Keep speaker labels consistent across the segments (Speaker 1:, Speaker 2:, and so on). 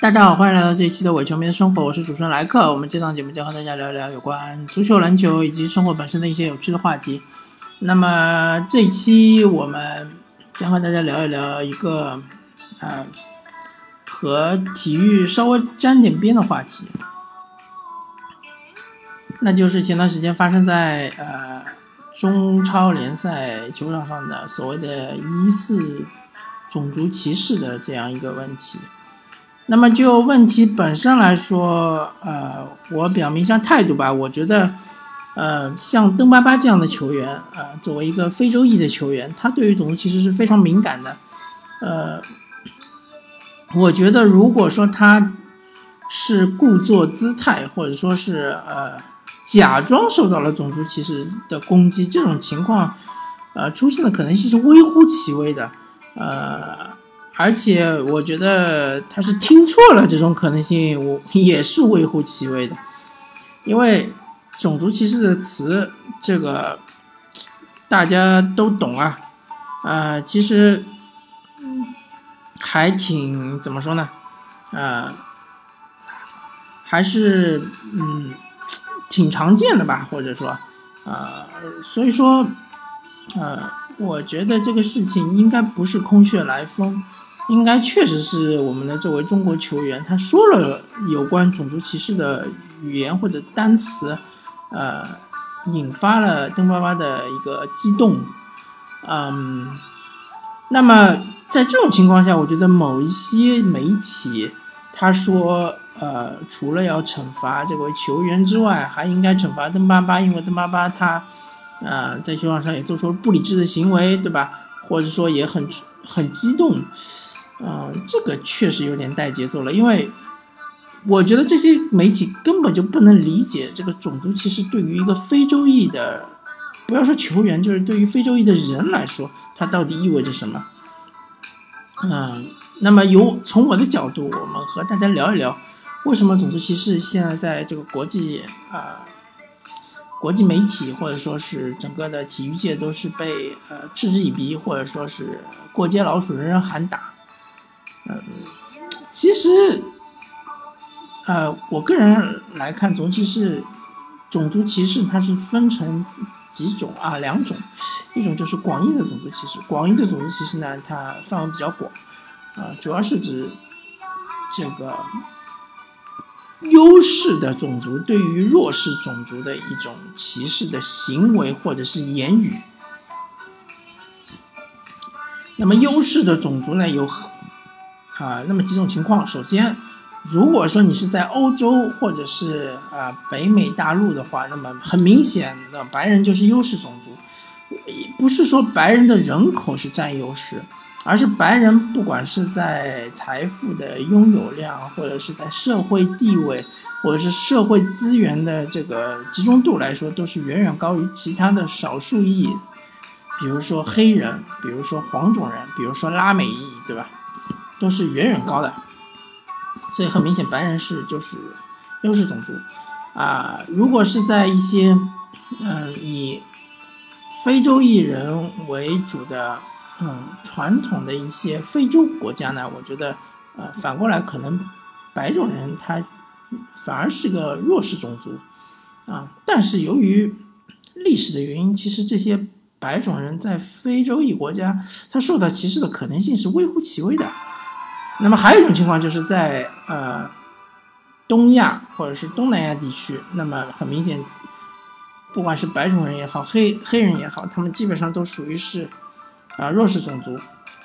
Speaker 1: 大家好，欢迎来到这一期的伪球迷的生活，我是主持人莱克。我们这档节目将和大家聊一聊有关足球、篮球以及生活本身的一些有趣的话题。那么这一期我们将和大家聊一聊一个啊和体育稍微沾点边的话题，那就是前段时间发生在呃中超联赛球场上的所谓的疑似种族歧视的这样一个问题。那么就问题本身来说，呃，我表明一下态度吧。我觉得，呃，像登巴巴这样的球员，啊，作为一个非洲裔的球员，他对于种族歧视是非常敏感的。呃，我觉得如果说他是故作姿态，或者说是呃假装受到了种族歧视的攻击，这种情况，呃，出现的可能性是微乎其微的。呃。而且我觉得他是听错了，这种可能性我也是微乎其微的，因为种族歧视的词，这个大家都懂啊，啊，其实还挺怎么说呢，啊，还是嗯挺常见的吧，或者说。啊，所以说，呃，我觉得这个事情应该不是空穴来风。应该确实是我们的这位中国球员，他说了有关种族歧视的语言或者单词，呃，引发了邓巴巴的一个激动，嗯，那么在这种情况下，我觉得某一些媒体他说，呃，除了要惩罚这位球员之外，还应该惩罚邓巴巴，因为邓巴巴他，呃，在球场上也做出了不理智的行为，对吧？或者说也很很激动。嗯，这个确实有点带节奏了，因为我觉得这些媒体根本就不能理解这个种族歧视对于一个非洲裔的，不要说球员，就是对于非洲裔的人来说，它到底意味着什么？嗯，那么由从我的角度，我们和大家聊一聊，为什么种族歧视现在在这个国际啊，国际媒体或者说是整个的体育界都是被呃嗤之以鼻，或者说是过街老鼠人人喊打。嗯，其实，呃，我个人来看，种族歧视，种族歧视它是分成几种啊，两种，一种就是广义的种族歧视，广义的种族歧视呢，它范围比较广，啊，主要是指这个优势的种族对于弱势种族的一种歧视的行为或者是言语。那么优势的种族呢，有。啊，那么几种情况。首先，如果说你是在欧洲或者是啊北美大陆的话，那么很明显的白人就是优势种族。不是说白人的人口是占优势，而是白人不管是在财富的拥有量，或者是在社会地位，或者是社会资源的这个集中度来说，都是远远高于其他的少数裔，比如说黑人，比如说黄种人，比如说拉美裔，对吧？都是远远高的，所以很明显，白人是就是优势种族啊。如果是在一些嗯以非洲裔人为主的嗯传统的一些非洲国家呢，我觉得呃反过来可能白种人他反而是个弱势种族啊。但是由于历史的原因，其实这些白种人在非洲裔国家他受到歧视的可能性是微乎其微的。那么还有一种情况，就是在呃东亚或者是东南亚地区，那么很明显，不管是白种人也好，黑黑人也好，他们基本上都属于是啊弱势种族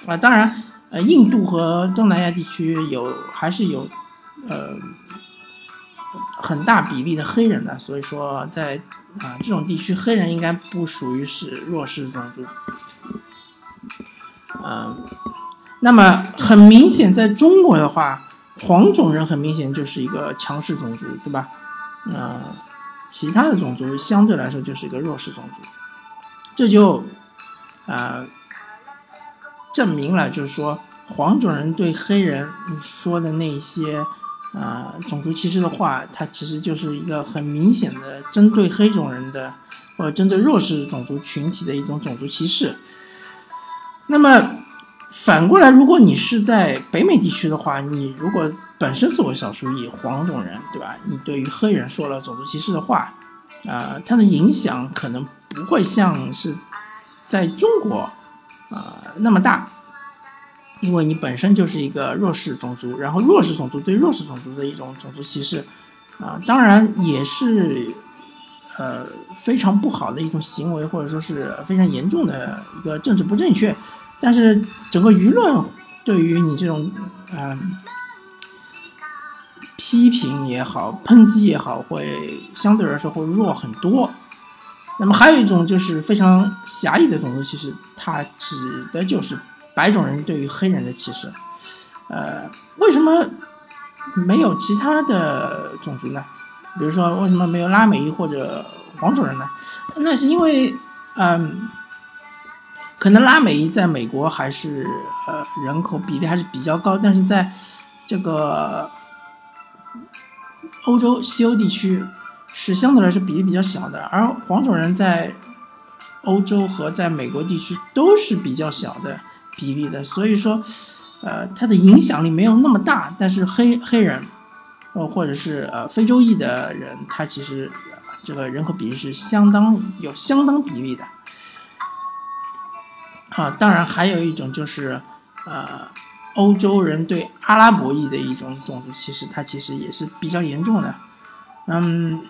Speaker 1: 啊。当然，呃，印度和东南亚地区有还是有呃很大比例的黑人的，所以说在啊这种地区，黑人应该不属于是弱势种族，嗯。那么很明显，在中国的话，黄种人很明显就是一个强势种族，对吧？呃，其他的种族相对来说就是一个弱势种族，这就啊证明了，就是说黄种人对黑人说的那些啊种族歧视的话，它其实就是一个很明显的针对黑种人的或者针对弱势种族群体的一种种族歧视。那么。反过来，如果你是在北美地区的话，你如果本身作为少数裔黄种人，对吧？你对于黑人说了种族歧视的话，啊，它的影响可能不会像是在中国啊那么大，因为你本身就是一个弱势种族，然后弱势种族对弱势种族的一种种族歧视，啊，当然也是呃非常不好的一种行为，或者说是非常严重的一个政治不正确，但是整个舆论对于你这种嗯。批评也好，抨击也好，会相对来说会弱很多。那么还有一种就是非常狭义的种族歧视，它指的就是白种人对于黑人的歧视。呃，为什么没有其他的种族呢？比如说，为什么没有拉美裔或者黄种人呢？那是因为，嗯，可能拉美在美国还是呃人口比例还是比较高，但是在这个。欧洲西欧地区是相对来说比例比较小的，而黄种人在欧洲和在美国地区都是比较小的比例的，所以说，呃，它的影响力没有那么大。但是黑黑人，呃，或者是呃非洲裔的人，他其实这个人口比例是相当有相当比例的。啊，当然还有一种就是呃。欧洲人对阿拉伯裔的一种种族歧视，它其实也是比较严重的。嗯，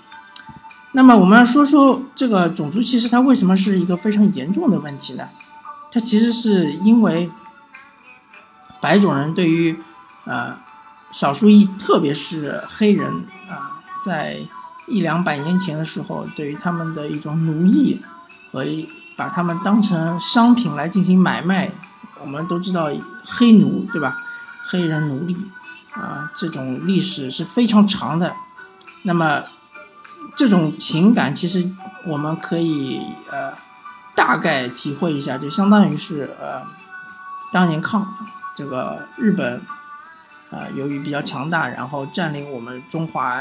Speaker 1: 那么我们要说说这个种族歧视，它为什么是一个非常严重的问题呢？它其实是因为白种人对于呃少数裔，特别是黑人啊，在一两百年前的时候，对于他们的一种奴役和把他们当成商品来进行买卖。我们都知道黑奴对吧？黑人奴隶啊，这种历史是非常长的。那么这种情感其实我们可以呃大概体会一下，就相当于是呃当年抗这个日本啊，由于比较强大，然后占领我们中华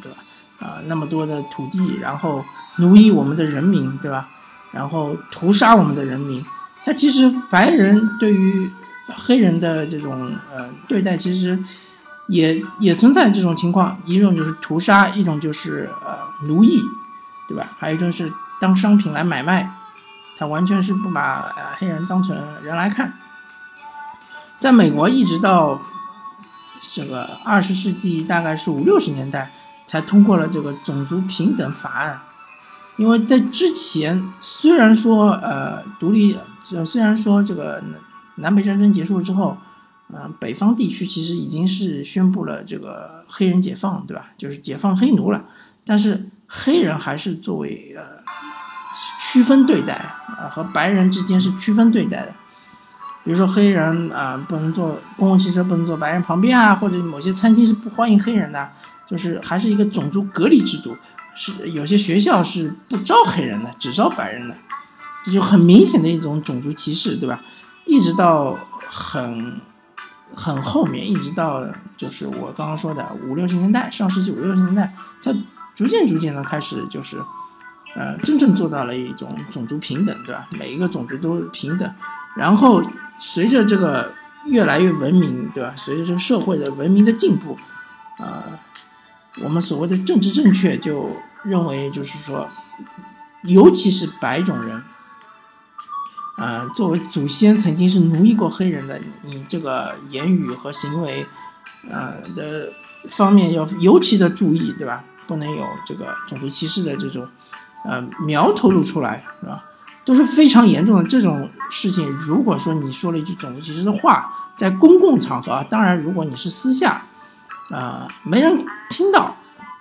Speaker 1: 对吧？啊那么多的土地，然后奴役我们的人民对吧？然后屠杀我们的人民。他其实白人对于黑人的这种呃对待，其实也也存在这种情况，一种就是屠杀，一种就是呃奴役，对吧？还有一种是当商品来买卖，他完全是不把呃黑人当成人来看。在美国，一直到这个二十世纪大概是五六十年代，才通过了这个种族平等法案，因为在之前虽然说呃独立。虽然说这个南南北战争结束之后，嗯，北方地区其实已经是宣布了这个黑人解放，对吧？就是解放黑奴了，但是黑人还是作为呃区分对待啊，和白人之间是区分对待的。比如说黑人啊，不能坐公共汽车，不能坐白人旁边啊，或者某些餐厅是不欢迎黑人的，就是还是一个种族隔离制度。是有些学校是不招黑人的，只招白人的。这就很明显的一种种族歧视，对吧？一直到很很后面，一直到就是我刚刚说的五六十年代，上世纪五六十年代，才逐渐逐渐的开始，就是呃，真正做到了一种种族平等，对吧？每一个种族都平等。然后随着这个越来越文明，对吧？随着这个社会的文明的进步，呃，我们所谓的政治正确，就认为就是说，尤其是白种人。呃，作为祖先曾经是奴役过黑人的，你这个言语和行为，呃的方面要尤其的注意，对吧？不能有这个种族歧视的这种，呃苗头露出来，是吧？都是非常严重的这种事情。如果说你说了一句种族歧视的话，在公共场合，当然如果你是私下，啊，没人听到，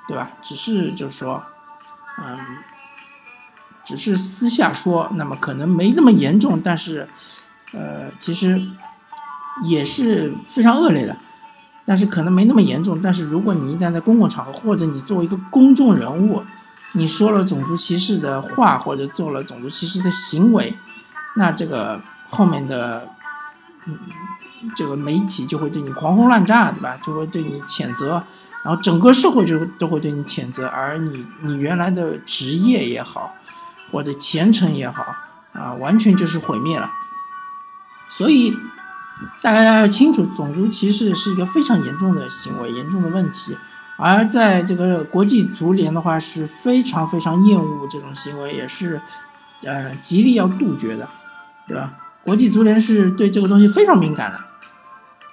Speaker 1: 对吧？只是就是说，嗯。只是私下说，那么可能没那么严重，但是，呃，其实也是非常恶劣的，但是可能没那么严重。但是如果你一旦在公共场合，或者你作为一个公众人物，你说了种族歧视的话，或者做了种族歧视的行为，那这个后面的，嗯，这个媒体就会对你狂轰滥炸，对吧？就会对你谴责，然后整个社会就都会对你谴责，而你你原来的职业也好。或者前程也好啊，完全就是毁灭了。所以，大家要清楚，种族歧视是一个非常严重的行为，严重的问题。而在这个国际足联的话，是非常非常厌恶这种行为，也是呃极力要杜绝的，对吧？国际足联是对这个东西非常敏感的。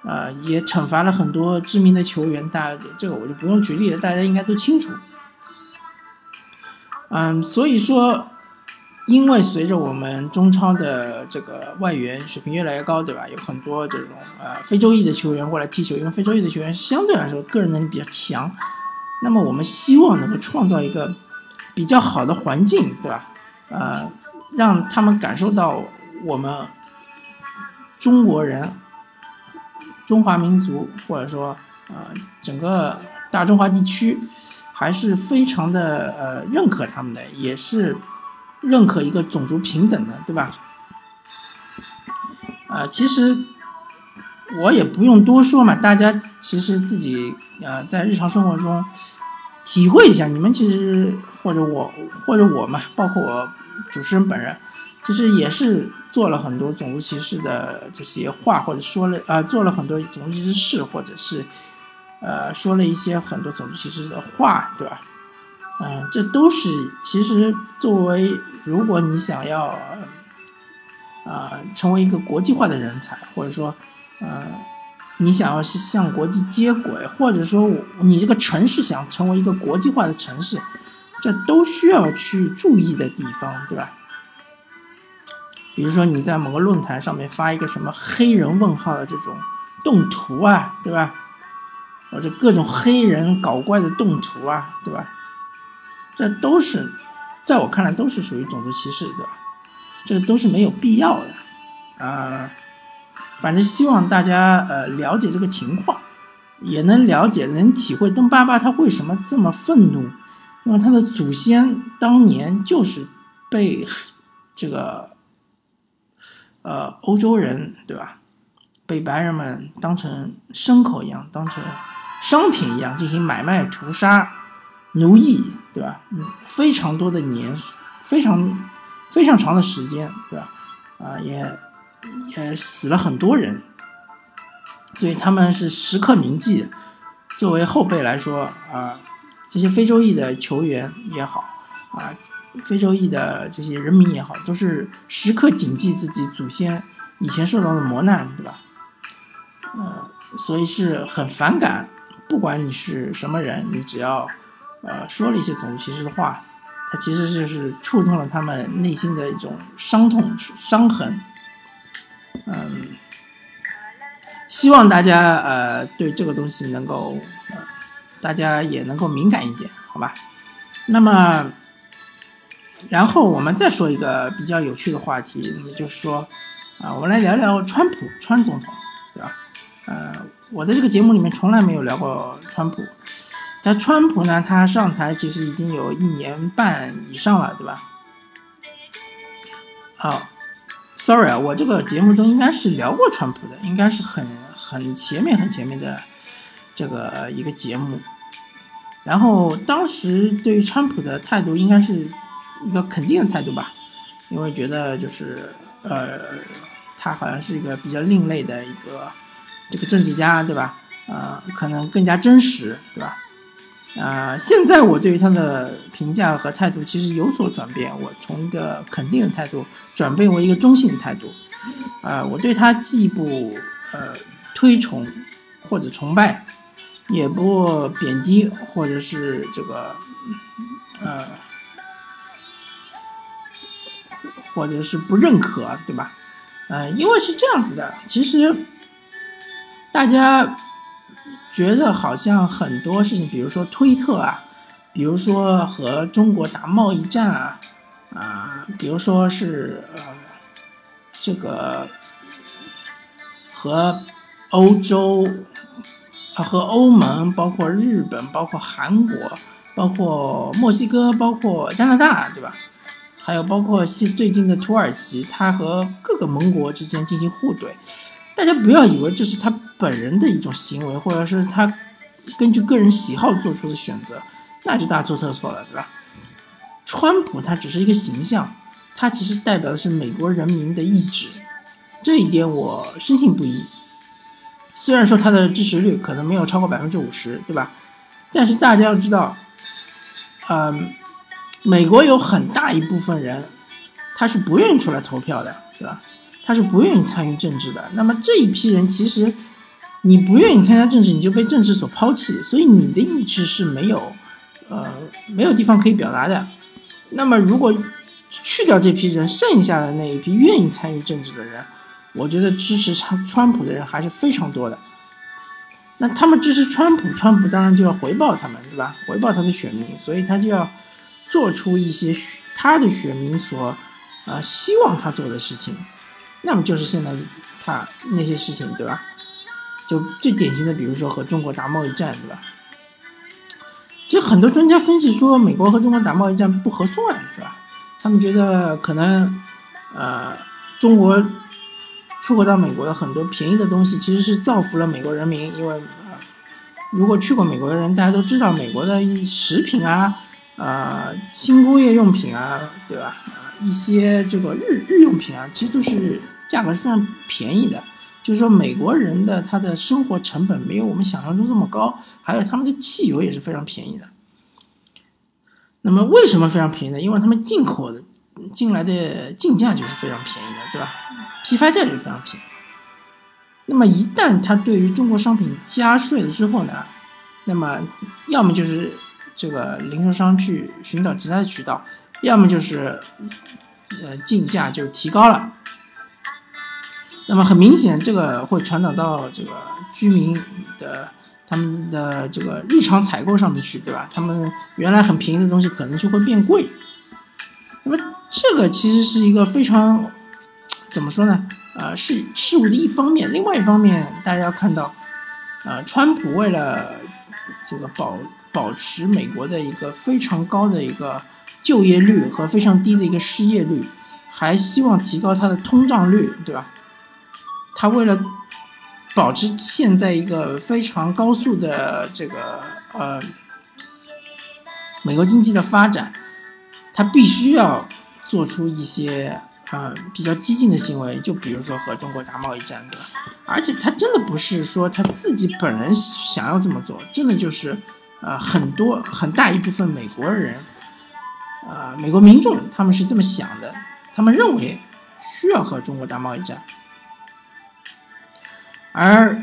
Speaker 1: 呃，也惩罚了很多知名的球员，大家这个我就不用举例了，大家应该都清楚。嗯，所以说，因为随着我们中超的这个外援水平越来越高，对吧？有很多这种呃非洲裔的球员过来踢球，因为非洲裔的球员相对来说个人能力比较强。那么我们希望能够创造一个比较好的环境，对吧？呃，让他们感受到我们中国人。中华民族，或者说，呃，整个大中华地区，还是非常的呃认可他们的，也是认可一个种族平等的，对吧？呃，其实我也不用多说嘛，大家其实自己呃在日常生活中体会一下，你们其实或者我或者我嘛，包括我主持人本人。其实也是做了很多种族歧视的这些话，或者说了啊，做了很多种族歧视事，或者是呃说了一些很多种族歧视的话，对吧？嗯，这都是其实作为如果你想要啊成为一个国际化的人才，或者说嗯你想要向国际接轨，或者说你这个城市想成为一个国际化的城市，这都需要去注意的地方，对吧？比如说你在某个论坛上面发一个什么黑人问号的这种动图啊，对吧？或者各种黑人搞怪的动图啊，对吧？这都是在我看来都是属于种族歧视，对吧？这个都是没有必要的啊。反正希望大家呃了解这个情况，也能了解能体会邓爸爸他为什么这么愤怒，因为他的祖先当年就是被这个。呃，欧洲人对吧？被白人们当成牲口一样，当成商品一样进行买卖、屠杀、奴役，对吧？嗯，非常多的年，非常非常长的时间，对吧？啊，也也死了很多人，所以他们是时刻铭记。作为后辈来说啊，这些非洲裔的球员也好啊。非洲裔的这些人民也好，都是时刻谨记自己祖先以前受到的磨难，对吧？呃，所以是很反感，不管你是什么人，你只要呃说了一些种族歧视的话，它其实就是触动了他们内心的一种伤痛、伤痕。嗯，希望大家呃对这个东西能够，大家也能够敏感一点，好吧？那么。然后我们再说一个比较有趣的话题，那么就是说，啊，我们来聊聊川普，川总统，对吧？呃，我在这个节目里面从来没有聊过川普。但川普呢，他上台其实已经有一年半以上了，对吧？好，sorry 啊，我这个节目中应该是聊过川普的，应该是很很前面很前面的这个一个节目。然后当时对于川普的态度应该是。一个肯定的态度吧，因为觉得就是呃，他好像是一个比较另类的一个这个政治家，对吧？呃，可能更加真实，对吧？啊，现在我对于他的评价和态度其实有所转变，我从一个肯定的态度转变为一个中性的态度。啊，我对他既不呃推崇或者崇拜，也不贬低或者是这个呃。或者是不认可，对吧？嗯，因为是这样子的，其实大家觉得好像很多事情，比如说推特啊，比如说和中国打贸易战啊，啊，比如说是呃这个和欧洲和欧盟，包括日本，包括韩国，包括墨西哥，包括加拿大，对吧？还有包括西最近的土耳其，他和各个盟国之间进行互怼，大家不要以为这是他本人的一种行为，或者是他根据个人喜好做出的选择，那就大错特错了，对吧？川普他只是一个形象，他其实代表的是美国人民的意志，这一点我深信不疑。虽然说他的支持率可能没有超过百分之五十，对吧？但是大家要知道，嗯，美国有很大一部分人他是不愿意出来投票的，对吧？他是不愿意参与政治的。那么这一批人其实你不愿意参加政治，你就被政治所抛弃，所以你的意志是没有呃没有地方可以表达的。那么如果去掉这批人，剩下的那一批愿意参与政治的人，我觉得支持川川普的人还是非常多的。那他们支持川普，川普当然就要回报他们，对吧？回报他的选民，所以他就要做出一些他的选民所啊希望他做的事情。那么就是现在他那些事情，对吧？就最典型的，比如说和中国打贸易战，对吧？其实很多专家分析说，美国和中国打贸易战不合算，是吧？他们觉得可能，呃，中国出口到美国的很多便宜的东西，其实是造福了美国人民。因为，呃，如果去过美国的人，大家都知道，美国的食品啊，呃，轻工业用品啊，对吧？一些这个日日用品啊，其实都是价格是非常便宜的。就是说，美国人的他的生活成本没有我们想象中这么高，还有他们的汽油也是非常便宜的。那么为什么非常便宜呢？因为他们进口的进来的进价就是非常便宜的，对吧？批发价就非常便宜。那么一旦他对于中国商品加税了之后呢，那么要么就是这个零售商去寻找其他的渠道，要么就是呃进价就提高了。那么很明显，这个会传导到这个居民的。他们的这个日常采购上面去，对吧？他们原来很便宜的东西，可能就会变贵。那么这个其实是一个非常怎么说呢？呃，是事物的一方面。另外一方面，大家要看到，呃，川普为了这个保保持美国的一个非常高的一个就业率和非常低的一个失业率，还希望提高它的通胀率，对吧？他为了。保持现在一个非常高速的这个呃美国经济的发展，它必须要做出一些呃比较激进的行为，就比如说和中国打贸易战，对吧？而且他真的不是说他自己本人想要这么做，真的就是呃很多很大一部分美国人，呃美国民众他们是这么想的，他们认为需要和中国打贸易战。而，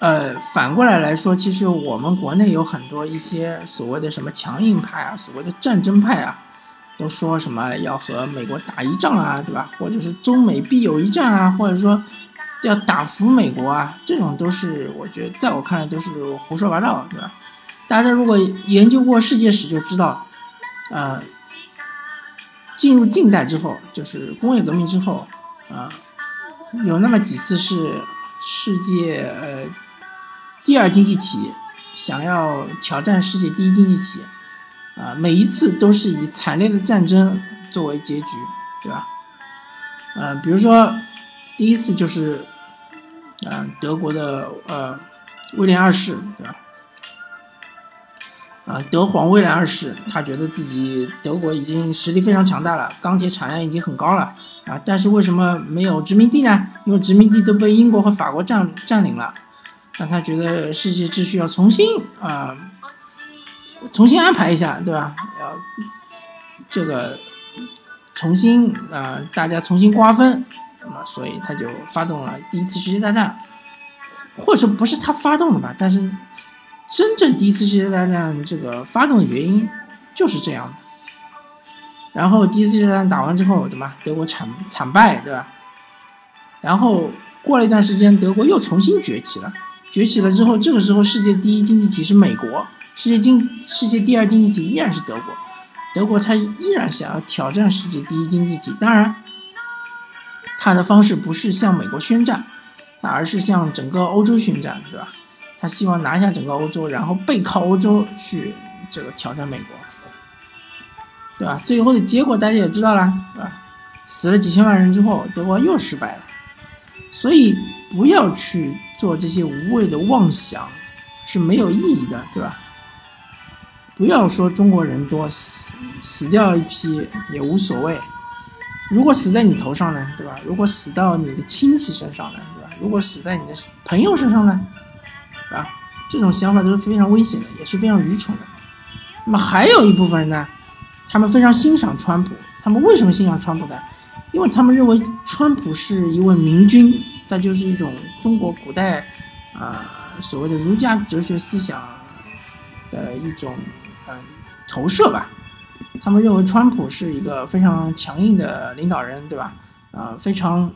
Speaker 1: 呃，反过来来说，其实我们国内有很多一些所谓的什么强硬派啊，所谓的战争派啊，都说什么要和美国打一仗啊，对吧？或者是中美必有一战啊，或者说要打服美国啊，这种都是我觉得在我看来都是胡说八道，对吧？大家如果研究过世界史就知道，呃，进入近代之后，就是工业革命之后，啊，有那么几次是。世界呃第二经济体想要挑战世界第一经济体，啊，每一次都是以惨烈的战争作为结局，对吧？呃，比如说第一次就是，嗯，德国的呃威廉二世，对吧？啊，德皇威廉二世，他觉得自己德国已经实力非常强大了，钢铁产量已经很高了啊，但是为什么没有殖民地呢？因为殖民地都被英国和法国占占领了，那他觉得世界秩序要重新啊，重新安排一下，对吧？要这个重新啊，大家重新瓜分，那么所以他就发动了第一次世界大战，或者说不是他发动的吧，但是。真正第一次世界大战这个发动的原因就是这样的，然后第一次世界大战打完之后，对吧？德国惨惨败，对吧？然后过了一段时间，德国又重新崛起了，崛起了之后，这个时候世界第一经济体是美国，世界经世界第二经济体依然是德国，德国他依然想要挑战世界第一经济体，当然，他的方式不是向美国宣战，而是向整个欧洲宣战，对吧？他希望拿下整个欧洲，然后背靠欧洲去这个挑战美国，对吧？最后的结果大家也知道了，对吧？死了几千万人之后，德国又失败了。所以不要去做这些无谓的妄想，是没有意义的，对吧？不要说中国人多，死死掉一批也无所谓，如果死在你头上呢，对吧？如果死到你的亲戚身上呢，对吧？如果死在你的朋友身上呢，对吧，这种想法都是非常危险的，也是非常愚蠢的。那么还有一部分人呢，他们非常欣赏川普。他们为什么欣赏川普呢？因为他们认为川普是一位明君，那就是一种中国古代啊所谓的儒家哲学思想的一种嗯投射吧。他们认为川普是一个非常强硬的领导人，对吧？啊，非常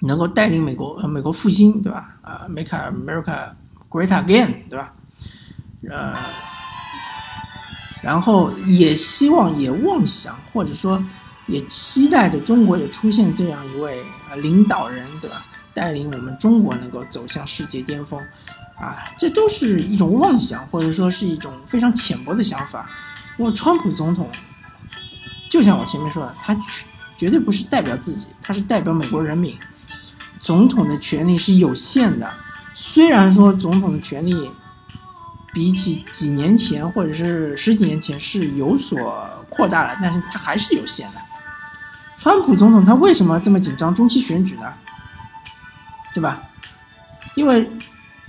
Speaker 1: 能够带领美国呃美国复兴，对吧？啊，Make America Great Again，对吧？呃，然后也希望也妄想或者说也期待着中国也出现这样一位领导人，对吧？带领我们中国能够走向世界巅峰，啊，这都是一种妄想或者说是一种非常浅薄的想法。因为川普总统，就像我前面说的，他绝对不是代表自己，他是代表美国人民。总统的权力是有限的，虽然说总统的权力比起几年前或者是十几年前是有所扩大了，但是他还是有限的。川普总统他为什么这么紧张中期选举呢？对吧？因为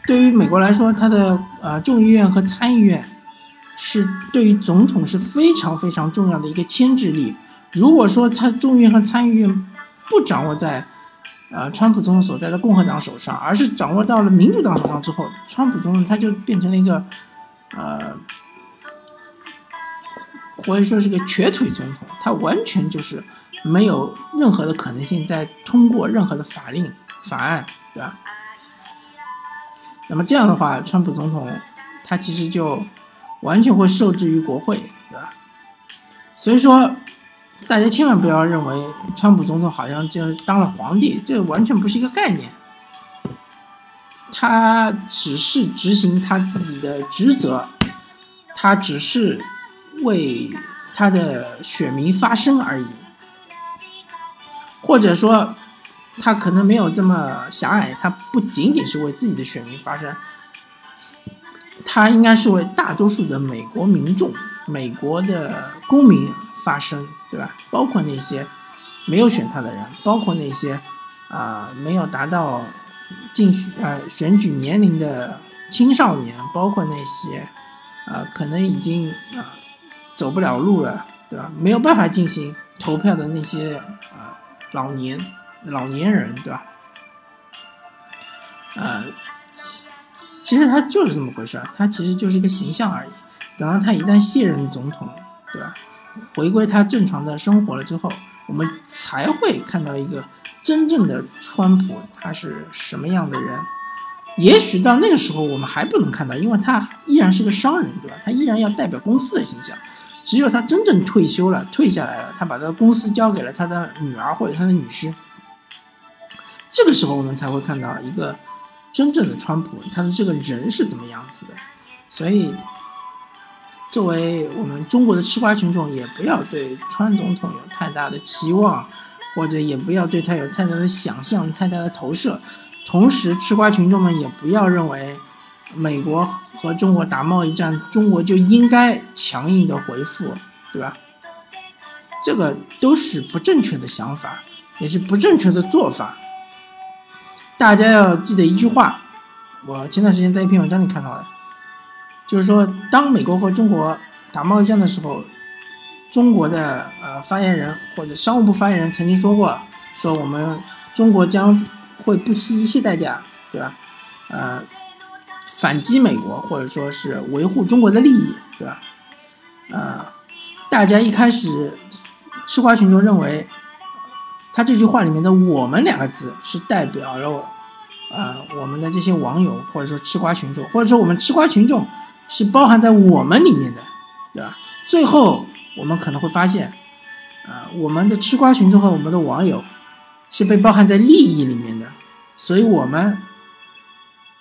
Speaker 1: 对于美国来说，他的呃众议院和参议院。是对于总统是非常非常重要的一个牵制力。如果说参众议院和参议院不掌握在，呃，川普总统所在的共和党手上，而是掌握到了民主党手上之后，川普总统他就变成了一个，呃，或者说是个瘸腿总统，他完全就是没有任何的可能性再通过任何的法令法案，对吧？那么这样的话，川普总统他其实就。完全会受制于国会，对吧？所以说，大家千万不要认为川普总统好像就当了皇帝，这完全不是一个概念。他只是执行他自己的职责，他只是为他的选民发声而已，或者说，他可能没有这么狭隘，他不仅仅是为自己的选民发声。他应该是为大多数的美国民众、美国的公民发声，对吧？包括那些没有选他的人，包括那些啊没有达到进呃选举年龄的青少年，包括那些啊可能已经啊走不了路了，对吧？没有办法进行投票的那些啊老年老年人，对吧？啊。其实他就是这么回事儿，他其实就是一个形象而已。等到他一旦卸任总统，对吧？回归他正常的生活了之后，我们才会看到一个真正的川普他是什么样的人。也许到那个时候我们还不能看到，因为他依然是个商人，对吧？他依然要代表公司的形象。只有他真正退休了、退下来了，他把这个公司交给了他的女儿或者他的女婿，这个时候我们才会看到一个。真正的川普，他的这个人是怎么样子的？所以，作为我们中国的吃瓜群众，也不要对川总统有太大的期望，或者也不要对他有太大的想象、太大的投射。同时，吃瓜群众们也不要认为美国和中国打贸易战，中国就应该强硬的回复，对吧？这个都是不正确的想法，也是不正确的做法。大家要记得一句话，我前段时间在一篇文章里看到的，就是说，当美国和中国打贸易战的时候，中国的呃发言人或者商务部发言人曾经说过，说我们中国将会不惜一切代价，对吧？呃，反击美国，或者说是维护中国的利益，对吧？呃，大家一开始吃瓜群众认为。他这句话里面的“我们”两个字是代表了，呃，我们的这些网友或者说吃瓜群众，或者说我们吃瓜群众是包含在我们里面的，对吧？最后我们可能会发现，啊，我们的吃瓜群众和我们的网友是被包含在利益里面的，所以我们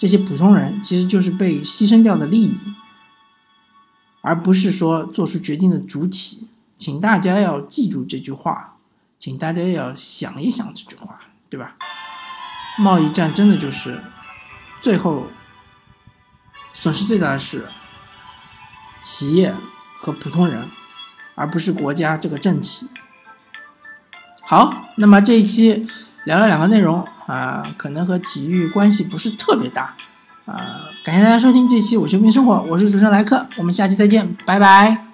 Speaker 1: 这些普通人其实就是被牺牲掉的利益，而不是说做出决定的主体。请大家要记住这句话。请大家要想一想这句话，对吧？贸易战真的就是最后损失最大的是企业和普通人，而不是国家这个政体。好，那么这一期聊了两个内容啊，可能和体育关系不是特别大啊，感谢大家收听这期《我球迷生活》，我是主持人莱克，我们下期再见，拜拜。